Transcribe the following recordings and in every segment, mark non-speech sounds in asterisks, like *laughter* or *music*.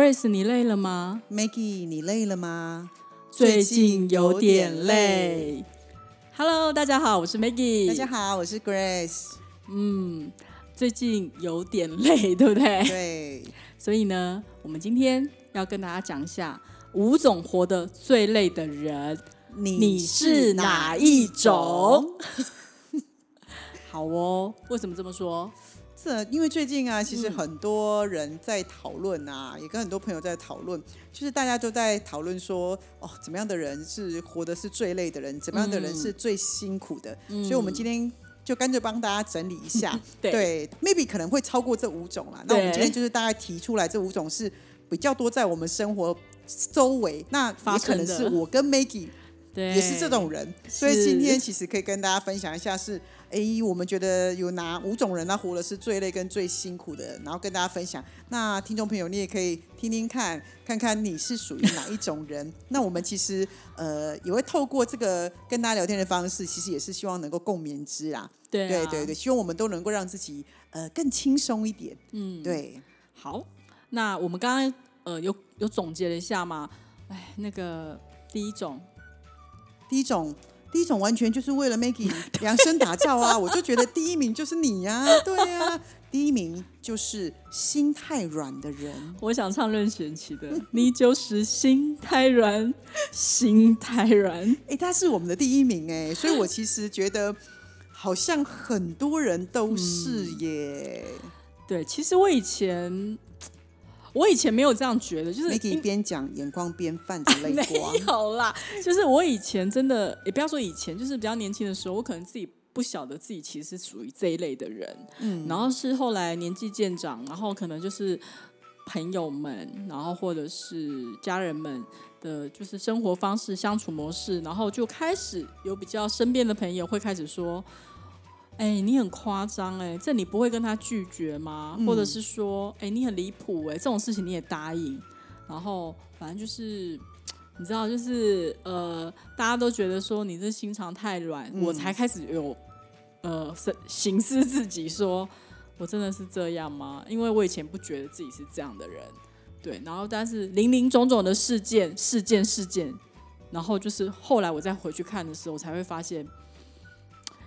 Grace，你累了吗？Maggie，你累了吗？最近有点累。Hello，大家好，我是 Maggie。大家。好，我是 Grace。嗯，最近有点累，对不对？对，所以呢，我们今天要跟大家讲一下五种活得最累的人，你你是哪一种？*laughs* *laughs* 好哦，为什么这么说？这因为最近啊，其实很多人在讨论啊，也跟很多朋友在讨论，就是大家都在讨论说，哦，怎么样的人是活的是最累的人，怎么样的人是最辛苦的。所以，我们今天就干脆帮大家整理一下，*laughs* 对 m a y b e 可能会超过这五种啦。那我们今天就是大概提出来这五种是比较多在我们生活周围，那也可能是我跟 Maggie 对，也是这种人，所以今天其实可以跟大家分享一下是，哎，我们觉得有哪五种人他活的是最累跟最辛苦的，然后跟大家分享。那听众朋友，你也可以听听看，看看你是属于哪一种人。*laughs* 那我们其实呃也会透过这个跟大家聊天的方式，其实也是希望能够共勉之啦。对、啊、对对对，希望我们都能够让自己呃更轻松一点。嗯，对，好，那我们刚刚呃有有总结了一下嘛？哎，那个第一种，第一种。第一种完全就是为了 Maggie *laughs* 量身打造啊！*laughs* 我就觉得第一名就是你呀、对呀、第一名就是心太软的人。我想唱任贤齐的，*laughs* 你就是心太软，心太软。哎，他是我们的第一名哎，所以我其实觉得好像很多人都是耶。对，其实我以前我以前没有这样觉得，就是 Maggie 边讲眼光边泛着泪 *laughs* 光没。有啦，就是我以前真的也不要说以前，就是比较年轻的时候，我可能自己不晓得自己其实是属于这一类的人，嗯，然后是后来年纪渐长，然后可能就是朋友们，然后或者是家人们的，就是生活方式、相处模式，然后就开始有比较身边的朋友会开始说。哎、你很夸张哎，这你不会跟他拒绝吗？或者是说，哎、你很离谱哎，这种事情你也答应，然后反正就是你知道，就是呃，大家都觉得说你这心肠太软，我才开始有呃审醒思自己说，我真的是这样吗？因为我以前不觉得自己是这样的人，对，然后但是林林总总的事件、事件、事件，然后就是后来我再回去看的时候，我才会发现，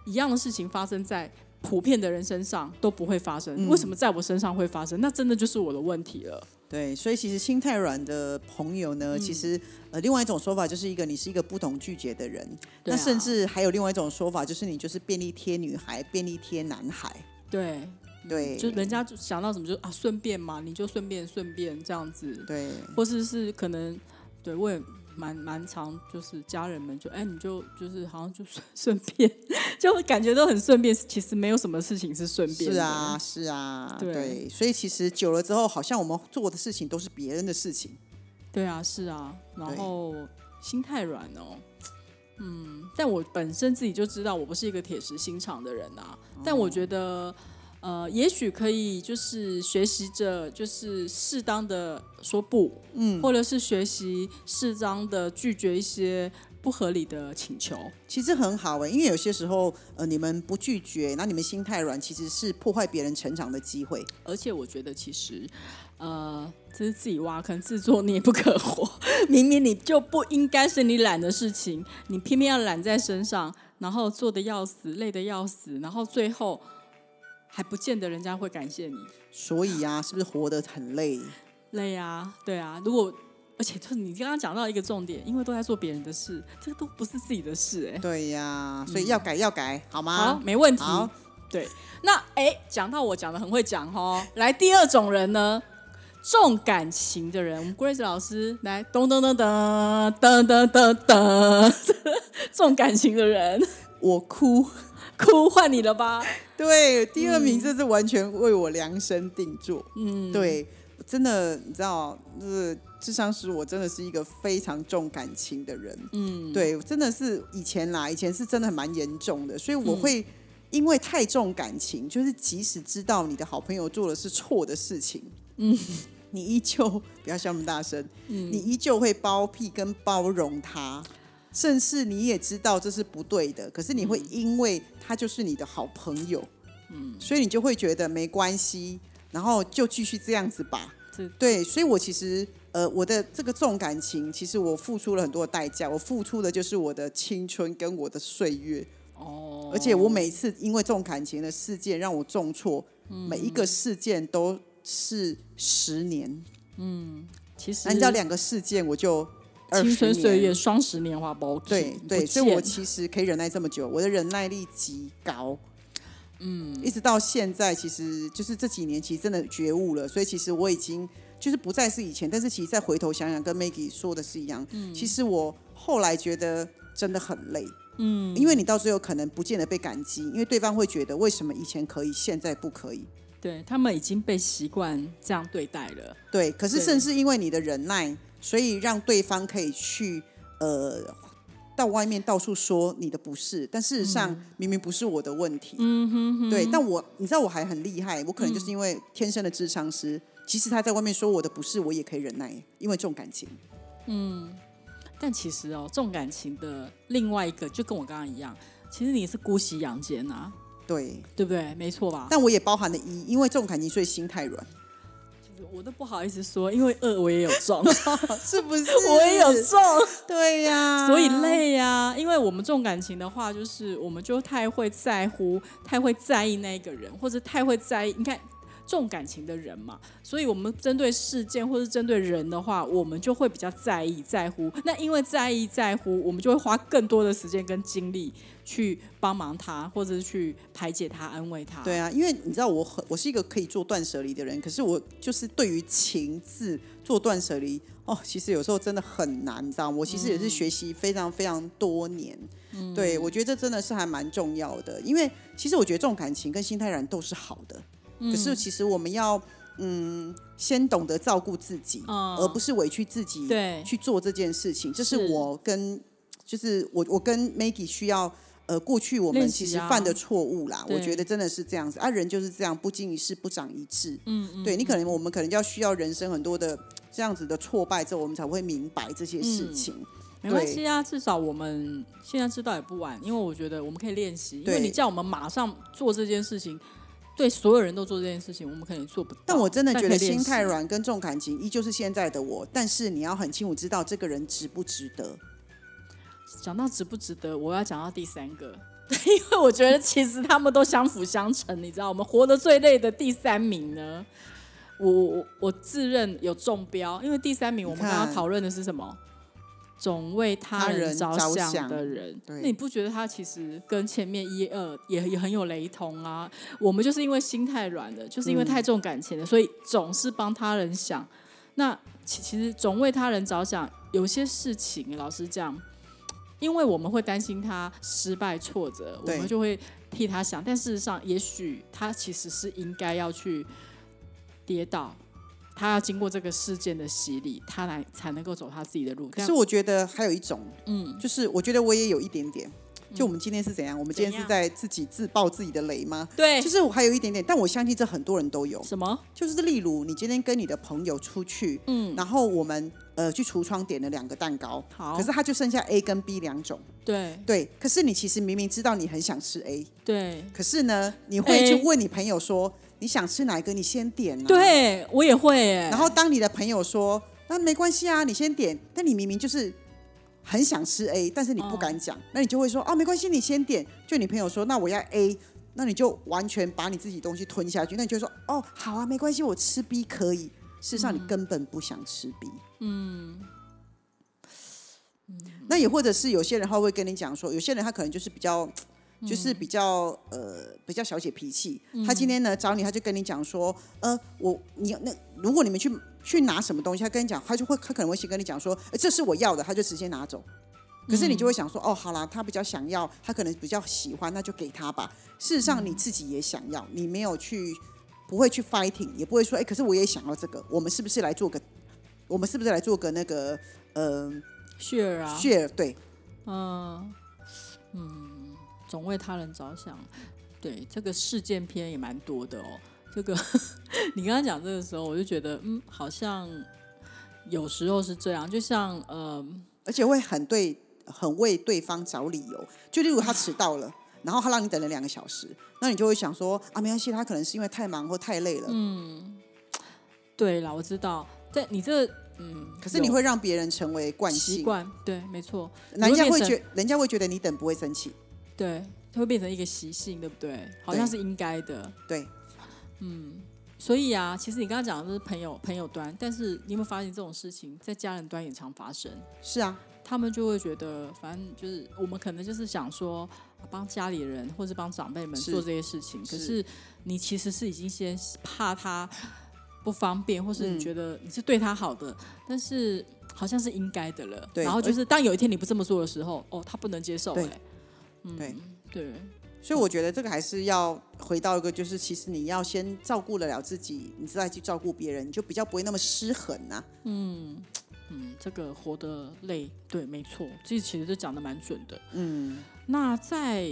一样的事情发生在。普遍的人身上都不会发生，为什么在我身上会发生？那真的就是我的问题了。对，所以其实心太软的朋友呢，其实呃，另外一种说法就是一个你是一个不懂拒绝的人，那甚至还有另外一种说法，就是你就是便利贴女孩、便利贴男孩。对，对，就人家就想到什么就啊顺便嘛，你就顺便顺便这样子，对或是是可能对我也蛮蛮常就是家人们就哎你就就是好像就顺 *laughs* 顺便，*laughs* 就感觉都很顺便，其实没有什么事情是顺便的。是啊，是啊，对对，所以其实久了之后，好像我们做的事情都是别人的事情。对啊，是啊，然后心太软哦。嗯，但我本身自己就知道我不是一个铁石心肠的人啊，但我觉得，呃，也许可以就是学习着，就是适当的说不，嗯，或者是学习适当的拒绝一些不合理的请求。其实很好哎、因为有些时候，呃，你们不拒绝，那你们心太软，其实是破坏别人成长的机会。而且我觉得其实，呃，这是自己挖坑，自作孽不可活。*laughs* 明明你就不应该是你懒的事情，你偏偏要揽在身上，然后做的要死，累的要死，然后最后还不见得人家会感谢你。所以啊，是不是活得很累？累啊，对啊。如果而且就是你刚刚讲到一个重点，因为都在做别人的事，这个都不是自己的事、哎。对呀、所以要改要改，好吗？好，没问题。好对，那哎，讲到我讲的很会讲哦，来第二种人呢，重感情的人，我们 Grace 老师来，噔噔噔噔噔噔噔噔，*laughs* 重感情的人，我哭。*laughs* 哭换你了吧？*laughs* 对，第二名这是完全为我量身定做。嗯，对，真的，你知道，就是智商师，我真的是一个非常重感情的人。嗯，对，真的是以前啦，以前是真的蛮严重的，所以我会因为太重感情，就是即使知道你的好朋友做的是错的事情，嗯，你依旧不要笑那么大声，嗯你依旧会包庇跟包容他。甚至你也知道这是不对的，可是你会因为他就是你的好朋友，嗯，所以你就会觉得没关系，然后就继续这样子吧。对，所以我其实呃，我的这个重感情，其实我付出了很多代价，我付出的就是我的青春跟我的岁月。哦，而且我每次因为重感情的事件让我重挫，每一个事件都是十年。嗯，其实按照两个事件我就。青春岁月双十年华包对对，所以我其实可以忍耐这么久，我的忍耐力极高。嗯，一直到现在，其实就是这几年，其实真的觉悟了。所以其实我已经就是不再是以前，但是其实再回头想想，跟 Maggie 说的是一样。嗯，其实我后来觉得真的很累。嗯，因为你到最后可能不见得被感激，因为对方会觉得为什么以前可以，现在不可以？对他们已经被习惯这样对待了。对，可是正是因为你的忍耐。所以让对方可以去呃到外面到处说你的不是，但事实上明明不是我的问题。嗯哼哼。对，但我你知道我还很厉害，我可能就是因为天生的智商师，即使他在外面说我的不是，我也可以忍耐，因为重感情。嗯，但其实哦，重感情的另外一个就跟我刚刚一样，其实你是姑息养奸啊。对，对不对？没错吧？但我也包含了一，因为重感情，所以心太软。我都不好意思说，因为饿我也有中，*laughs* 是不是？*laughs* 我也有中，对呀，所以累呀。因为我们重感情的话，就是我们就太会在乎，太会在意那个人，或者太会在意。你看。重感情的人嘛，所以我们针对事件或是针对人的话，我们就会比较在意、在乎。那因为在意、在乎，我们就会花更多的时间跟精力去帮忙他，或者是去排解他、安慰他。对啊，因为你知道，我很我是一个可以做断舍离的人，可是我就是对于情字做断舍离哦，其实有时候真的很难，你知道我其实也是学习非常非常多年。嗯，对我觉得这真的是还蛮重要的，因为其实我觉得重感情跟心态软都是好的。可是，其实我们要嗯，先懂得照顾自己，而不是委屈自己去做这件事情。这是我跟就是我我跟 Maggie 需要呃，过去我们其实犯的错误啦。我觉得真的是这样子啊，人就是这样，不经一事不长一智。嗯嗯，对你可能我们可能要需要人生很多的这样子的挫败之后，我们才会明白这些事情。没关系啊，至少我们现在知道也不晚，因为我觉得我们可以练习。因为你叫我们马上做这件事情。对所有人都做这件事情，我们可能做不到。但我真的觉得心太软跟重感情依旧是现在的我。但是你要很清楚知道这个人值不值得。讲到值不值得，我要讲到第三个，*laughs* 因为我觉得其实他们都相辅相成。你知道，我们活得最累的第三名呢，我我我自认有中标，因为第三名我们刚刚讨论的是什么？总为他人着想的人，那你不觉得他其实跟前面一二也也很有雷同啊？我们就是因为心太软了，就是因为太重感情了，所以总是帮他人想。那其其实总为他人着想，有些事情老实讲，因为我们会担心他失败挫折，我们就会替他想。但事实上，也许他其实是应该要去跌倒。他要经过这个事件的洗礼，他来才能够走他自己的路。可是我觉得还有一种，嗯，就是我觉得我也有一点点。就我们今天是怎样？我们今天是在自己自爆自己的雷吗？对，就是我还有一点点，但我相信这很多人都有。什么？就是例如你今天跟你的朋友出去，嗯，然后我们呃去橱窗点了两个蛋糕，好，可是它就剩下 A 跟 B 两种。对对，可是你其实明明知道你很想吃 A，对，可是呢，你会去问你朋友说。你想吃哪一个？你先点。对我也会。然后当你的朋友说：“那没关系啊，你先点。”但你明明就是很想吃 A，但是你不敢讲，那你就会说：“哦，没关系，你先点。”就你朋友说：“那我要 A。”那你就完全把你自己东西吞下去。那你就说：“哦，好啊，没关系，我吃 B 可以。”事实上，你根本不想吃 B。嗯。那也或者是有些人他会跟你讲说，有些人他可能就是比较。就是比较呃比较小姐脾气，他今天呢找你，他就跟你讲说，呃我你那如果你们去去拿什么东西，他跟你讲，他就会他可能会先跟你讲说，这是我要的，他就直接拿走。可是你就会想说，哦好啦，他比较想要，他可能比较喜欢，那就给他吧。事实上你自己也想要，你没有去不会去 fighting，也不会说，哎可是我也想要这个，我们是不是来做个我们是不是来做个那个呃 share 啊，share？对，嗯。嗯，总为他人着想，对这个事件片也蛮多的哦。这个 *laughs* 你刚刚讲这个时候，我就觉得嗯，好像有时候是这样，就像呃，而且会很对，很为对方找理由。就例如他迟到了，*sighs* 然后他让你等了两个小时，那你就会想说啊，没关系，他可能是因为太忙或太累了。嗯，对啦，我知道，但你这嗯，可是你会让别人成为惯性，习惯，对，没错，人家会觉，人家会觉得你等不会生气。对，它会变成一个习性，对不对？好像是应该的。对，嗯所以啊，其实你刚刚讲的都是朋友朋友端，但是你有没有发现这种事情在家人端也常发生？是啊，他们就会觉得，反正就是我们可能就是想说帮家里人或是帮长辈们做这些事情，可是是你其实是已经先怕他不方便，或是嗯你觉得你是对他好的，但是好像是应该的了。然后就是当有一天你不这么做的时候，哦，他不能接受、对对，所以我觉得这个还是要回到一个，就是其实你要先照顾得了自己，你再去照顾别人，你就比较不会那么失衡啊呐、嗯，这个活得累，对，没错，这其实是讲的蛮准的。嗯，那在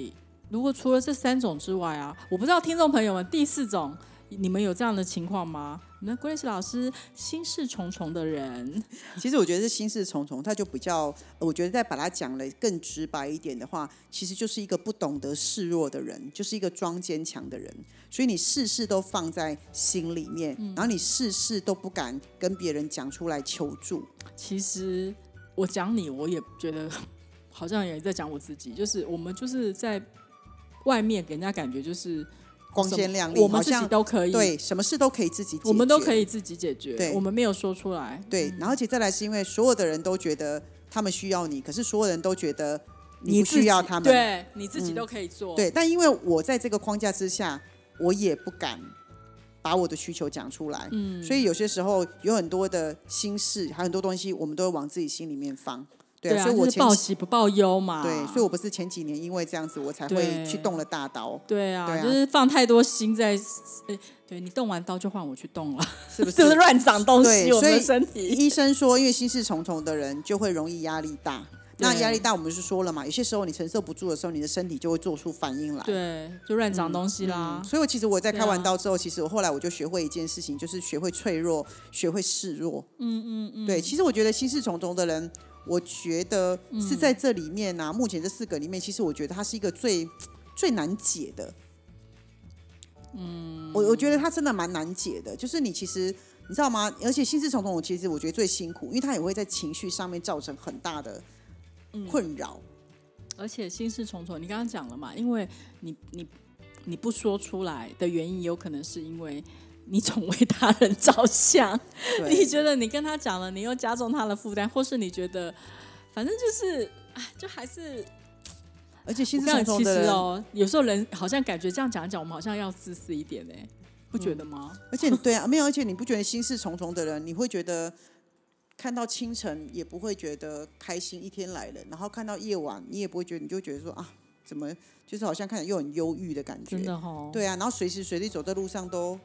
如果除了这三种之外啊，我不知道听众朋友们第四种你们有这样的情况吗？你们 Grace 老师心事重重的人，其实我觉得是心事重重，他就比较，呃我觉得再把它讲了更直白一点的话，其实就是一个不懂得示弱的人，就是一个装坚强的人。所以你事事都放在心里面，然后你事事都不敢跟别人讲出来求助。其实我讲你，我也觉得好像也在讲我自己，就是我们就是在外面给人家感觉就是光鲜亮丽，我们自己好像都可以，对什么事都可以自己解决，我们都可以自己解决，对。我们没有说出来，对，然后而且再来是因为所有的人都觉得他们需要你，可是所有人都觉得你不需要他们。对你自己嗯都可以做，对，但因为我在这个框架之下，我也不敢把我的需求讲出来，嗯，所以有些时候有很多的心事，还有很多东西，我们都会往自己心里面放。对所以我是报喜不报忧嘛，对，所以我不是前几年因为这样子，我才会去动了大刀，对啊，就是放太多心在，诶对你动完刀就换我去动了，是不是？*laughs* 就是乱长东西，我们身体。医生说，因为心事重重的人就会容易压力大。那压力大，我们是说了嘛，有些时候你承受不住的时候，你的身体就会做出反应来。对，就乱长东西啦嗯。所以我其实我在开完刀之后，其实我后来我就学会一件事情，就是学会脆弱，学会示弱。嗯嗯嗯，对，其实我觉得心事重重的人，我觉得嗯是在这里面啊，目前这四个里面，其实我觉得他是一个最最难解的。嗯，我我觉得他真的蛮难解的，就是你其实你知道吗？而且心事重重，我其实我觉得最辛苦，因为他也会在情绪上面造成很大的嗯困扰。而且心事重重，你刚刚讲了嘛，因为你你你不说出来的原因，有可能是因为你总为他人着想，你，觉得你跟他讲了，你又加重他的负担，或是你觉得反正就是，啊，就还是而且心事重重的人，实哦，有时候人好像感觉这样讲一讲，我们好像要自私一点呢，不觉得吗？而且对啊，没有，而且你不觉得心事重重的人，你会觉得看到清晨也不会觉得开心，一天来了，然后看到夜晚你也不会觉得，你就会觉得说啊，怎么就是好像看起来又很忧郁的感觉真，的哦，对啊，然后随时随地走在路上都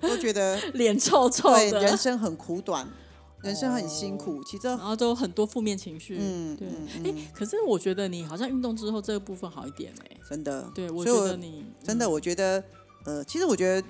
都觉得 *laughs* 脸臭臭对，人生很苦短，人生很辛苦，其实然后都很多负面情绪。嗯对哎、嗯，可是我觉得你好像运动之后这个部分好一点哎、真的，对，我觉得你真的，我觉得，呃，其实我觉得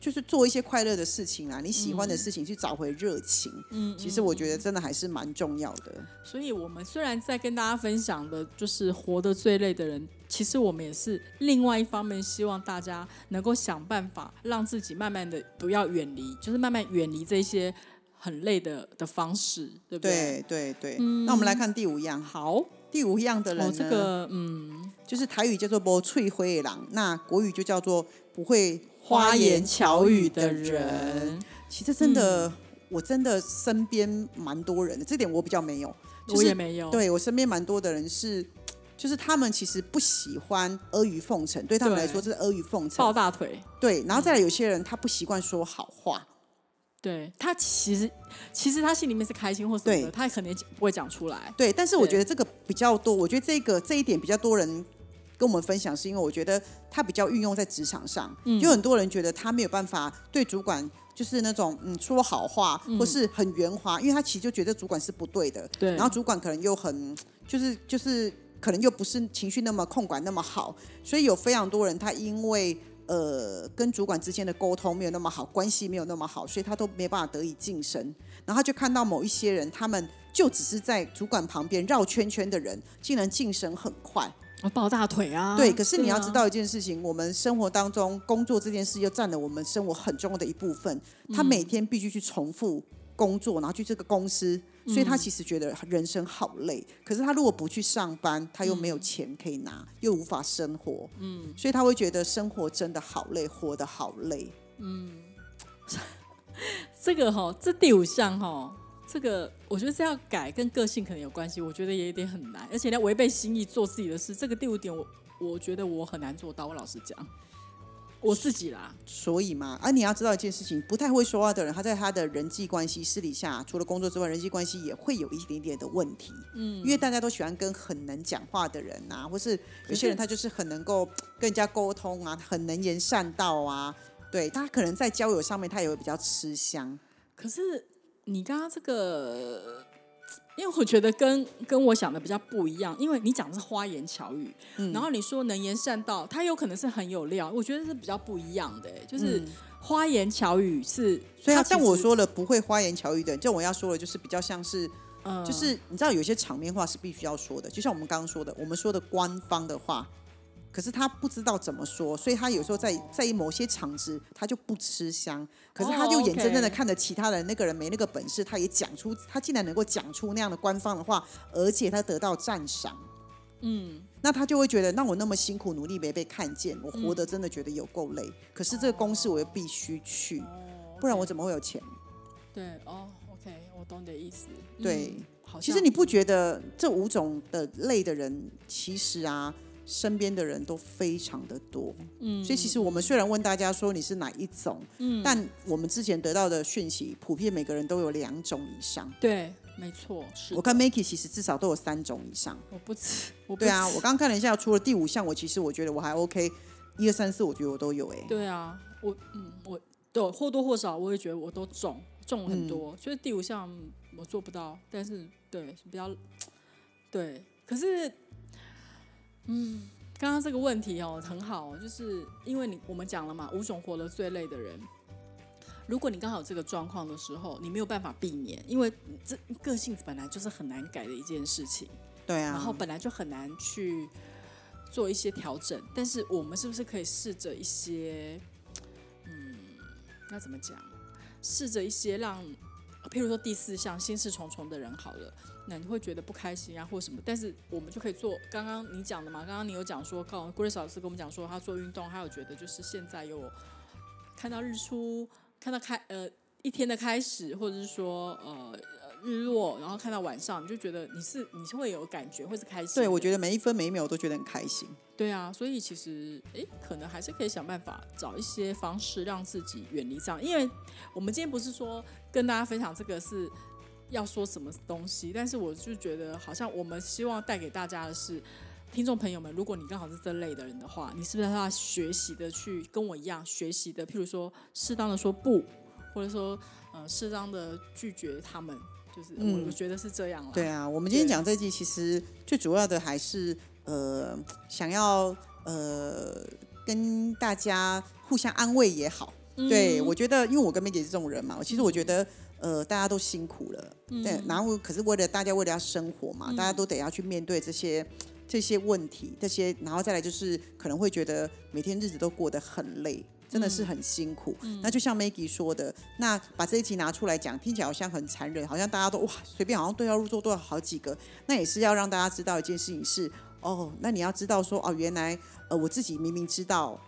就是做一些快乐的事情啊，你喜欢的事情去找回热情，嗯，其实我觉得真的还是蛮重要的。所以我们虽然在跟大家分享的就是活得最累的人，其实我们也是另外一方面，希望大家能够想办法让自己慢慢的不要远离，就是慢慢远离这些很累的的方式，对不对？对对对，那我们来看第五样，好，第五样的人哦呢，，这个嗯，就是台语叫做“不翠灰狼”，那国语就叫做“不会花言言巧巧语的人人”。其实真的，我真的身边蛮多人的，这点我比较没有。就是我也没有，对我身边蛮多的人是，就是他们其实不喜欢阿谀奉承，对他们对来说这是阿谀奉承抱承。大腿。对，然后再来有些人他不习惯说好话，对他其实其实他心里面是开心或什么的，对他可能也不会讲出来。对，但是我觉得这个比较多，我觉得这个这一点比较多人跟我们分享，是因为我觉得他比较运用在职场上，嗯有很多人觉得他没有办法对主管就是那种嗯说好话，或是很圆滑，因为他其实就觉得主管是不对的，对，然后主管可能又很就是就是可能又不是情绪那么控管那么好，所以有非常多人他因为呃跟主管之间的沟通没有那么好，关系没有那么好，所以他都没办法得以晋升，然后他就看到某一些人，他们就只是在主管旁边绕圈圈的人，竟然晋升很快。抱大腿啊！对，可是你要知啊道一件事情，我们生活当中工作这件事又占了我们生活很重要的一部分。他每天必须去重复工作，然后去这个公司，所以他其实觉得人生好累。可是他如果不去上班，他又没有钱可以拿，又无法生活，嗯，所以他会觉得生活真的好累，活得好累。嗯 *laughs* 这个哈，这第五项哈，这个我觉得这要改，跟个性可能有关系。我觉得也有点很难，而且要违背心意做自己的事。这个第五点我，我觉得我很难做到。我老实讲，我自己啦，所以嘛，而、你要知道一件事情，不太会说话的人，他在他的人际关系私底下，除了工作之外，人际关系也会有一点点的问题。嗯，因为大家都喜欢跟很能讲话的人啊，或是有些人他就是很能够跟人家沟通啊，很能言善道啊。对，他可能在交友上面他也会比较吃香。可是你刚刚这个，因为我觉得跟跟我想的比较不一样，因为你讲的是花言巧语，然后你说能言善道，他有可能是很有料，我觉得是比较不一样的、就是花言巧语是，所以他像我说了，不会花言巧语的人，就我要说的，就是比较像是，嗯就是你知道有些场面话是必须要说的，就像我们刚刚说的，我们说的官方的话，可是他不知道怎么说，所以他有时候在在某些场子他就不吃香，可是他就哦眼睁睁的看着其他人那个人没那个本事，他也讲出他竟然能够讲出那样的官方的话，而且他得到赞赏。嗯，那他就会觉得，那我那么辛苦努力没被看见，我活得真的觉得有够累。可是这个公司我又必须去，不然我怎么会有钱？对哦，OK，我懂你的意思，对。其实你不觉得这五种的累的人，其实啊，身边的人都非常的多。嗯，所以其实我们虽然问大家说你是哪一种，嗯，但我们之前得到的讯息，普遍每个人都有两种以上。对，没错，是我看 Makey 其实至少都有三种以上。我不吃，我不对啊，我刚看了一下，除了第五项，我其实我觉得我还 OK，一二三四，我觉得我都有哎、对啊，我嗯，我对或多或少我也觉得我都中中很嗯。多，就是第五项我做不到，但是对比较对，可是嗯，刚刚这个问题哦很好哦，就是因为你我们讲了嘛，五种活得最累的人。如果你刚好这个状况的时候，你没有办法避免，因为这个性本来就是很难改的一件事情。对啊，然后本来就很难去做一些调整，但是我们是不是可以试着一些，嗯，那怎么讲？试着一些让，譬如说第四项心事重重的人好了，那你会觉得不开心啊或什么，但是我们就可以做刚刚你讲的嘛，刚刚你有讲说，告 Grace 老师跟我们讲说，他做运动，他有觉得就是现在有看到日出，看到开呃一天的开始，或者是说呃日落，然后看到晚上，你就觉得你是你是会有感觉，会是开心。对我觉得每一分每一秒我都觉得很开心。对啊，所以其实诶，可能还是可以想办法找一些方式让自己远离这样，因为我们今天不是说跟大家分享这个是要说什么东西，但是我就觉得好像我们希望带给大家的是。听众朋友们，如果你刚好是这类的人的话，你是不是要学习的去跟我一样学习的？譬如说，适当的说不，或者说呃，适当的拒绝他们，就是、我我觉得是这样啦。对啊，我们今天讲这一集，其实最主要的还是呃，想要呃跟大家互相安慰也好。嗯对我觉得，因为我跟梅姐是这种人嘛，其实我觉得。呃，大家都辛苦了，嗯对，然后可是为了大家为了要生活嘛，大家都得要去面对这些这些问题，这些，然后再来就是可能会觉得每天日子都过得很累，真的是很辛苦。那就像 Maggie 说的，那把这一集拿出来讲，听起来好像很残忍，好像大家都哇随便好像对号入座都有好几个，那也是要让大家知道一件事情是，哦，那你要知道说哦，原来呃我自己明明知道。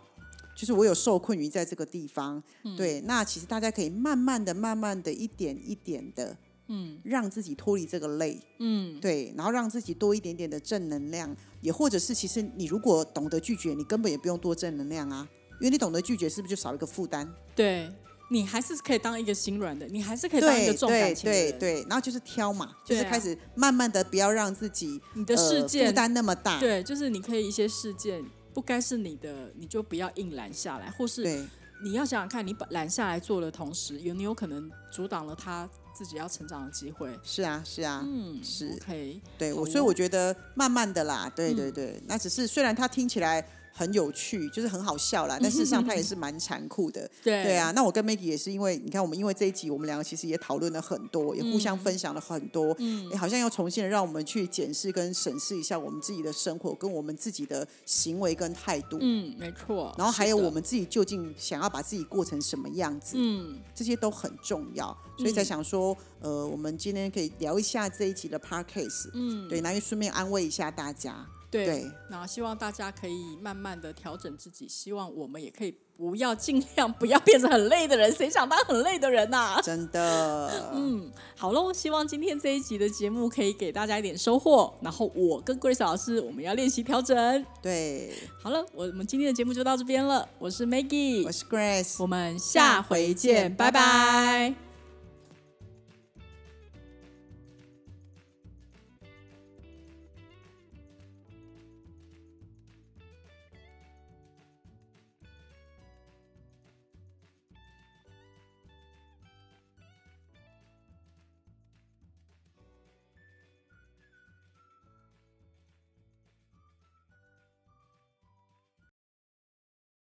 就是我有受困于在这个地方，对，那其实大家可以慢慢的、慢慢的、一点一点的，嗯，让自己脱离这个累，嗯，对，然后让自己多一点点的正能量，也或者是其实你如果懂得拒绝，你根本也不用多正能量啊，因为你懂得拒绝，是不是就少一个负担？对你还是可以当一个心软的，你还是可以当一个重感情的人。对对，然后就是挑嘛，就是开始慢慢的不要让自己你的呃事件负担那么大，对，就是你可以一些事件不该是你的，你就不要硬揽下来，或是你要想想看，你把揽下来做的同时，有你有可能阻挡了他自己要成长的机会。是啊，是啊，嗯，是。OK，对我，所以哦。我觉得慢慢的啦，对嗯。对对，那只是虽然他听起来很有趣，就是很好笑啦，但事实上它也是蛮残酷的。对。对啊，那我跟 Maggie 也是因为你看，我们因为这一集，我们两个其实也讨论了很多，也互相分享了很多，嗯。也好像又重新的让我们去检视跟审视一下我们自己的生活跟我们自己的行为跟态度，嗯，没错。然后还有我，们自己究竟想要把自己过成什么样子，嗯，这些都很重要，所以才想说，呃，我们今天可以聊一下这一集的 Parkcase 嗯，对，然后顺便安慰一下大家，对，对那希望大家可以慢慢的调整自己，希望我们也可以不要尽量不要变成很累的人，谁想当很累的人呐、真的，*laughs* 嗯，好喽，希望今天这一集的节目可以给大家一点收获。然后我跟 Grace 老师，我们要练习调整。对，好了，我们今天的节目就到这边了。我是 Maggie，我是 Grace，我们下回见，拜拜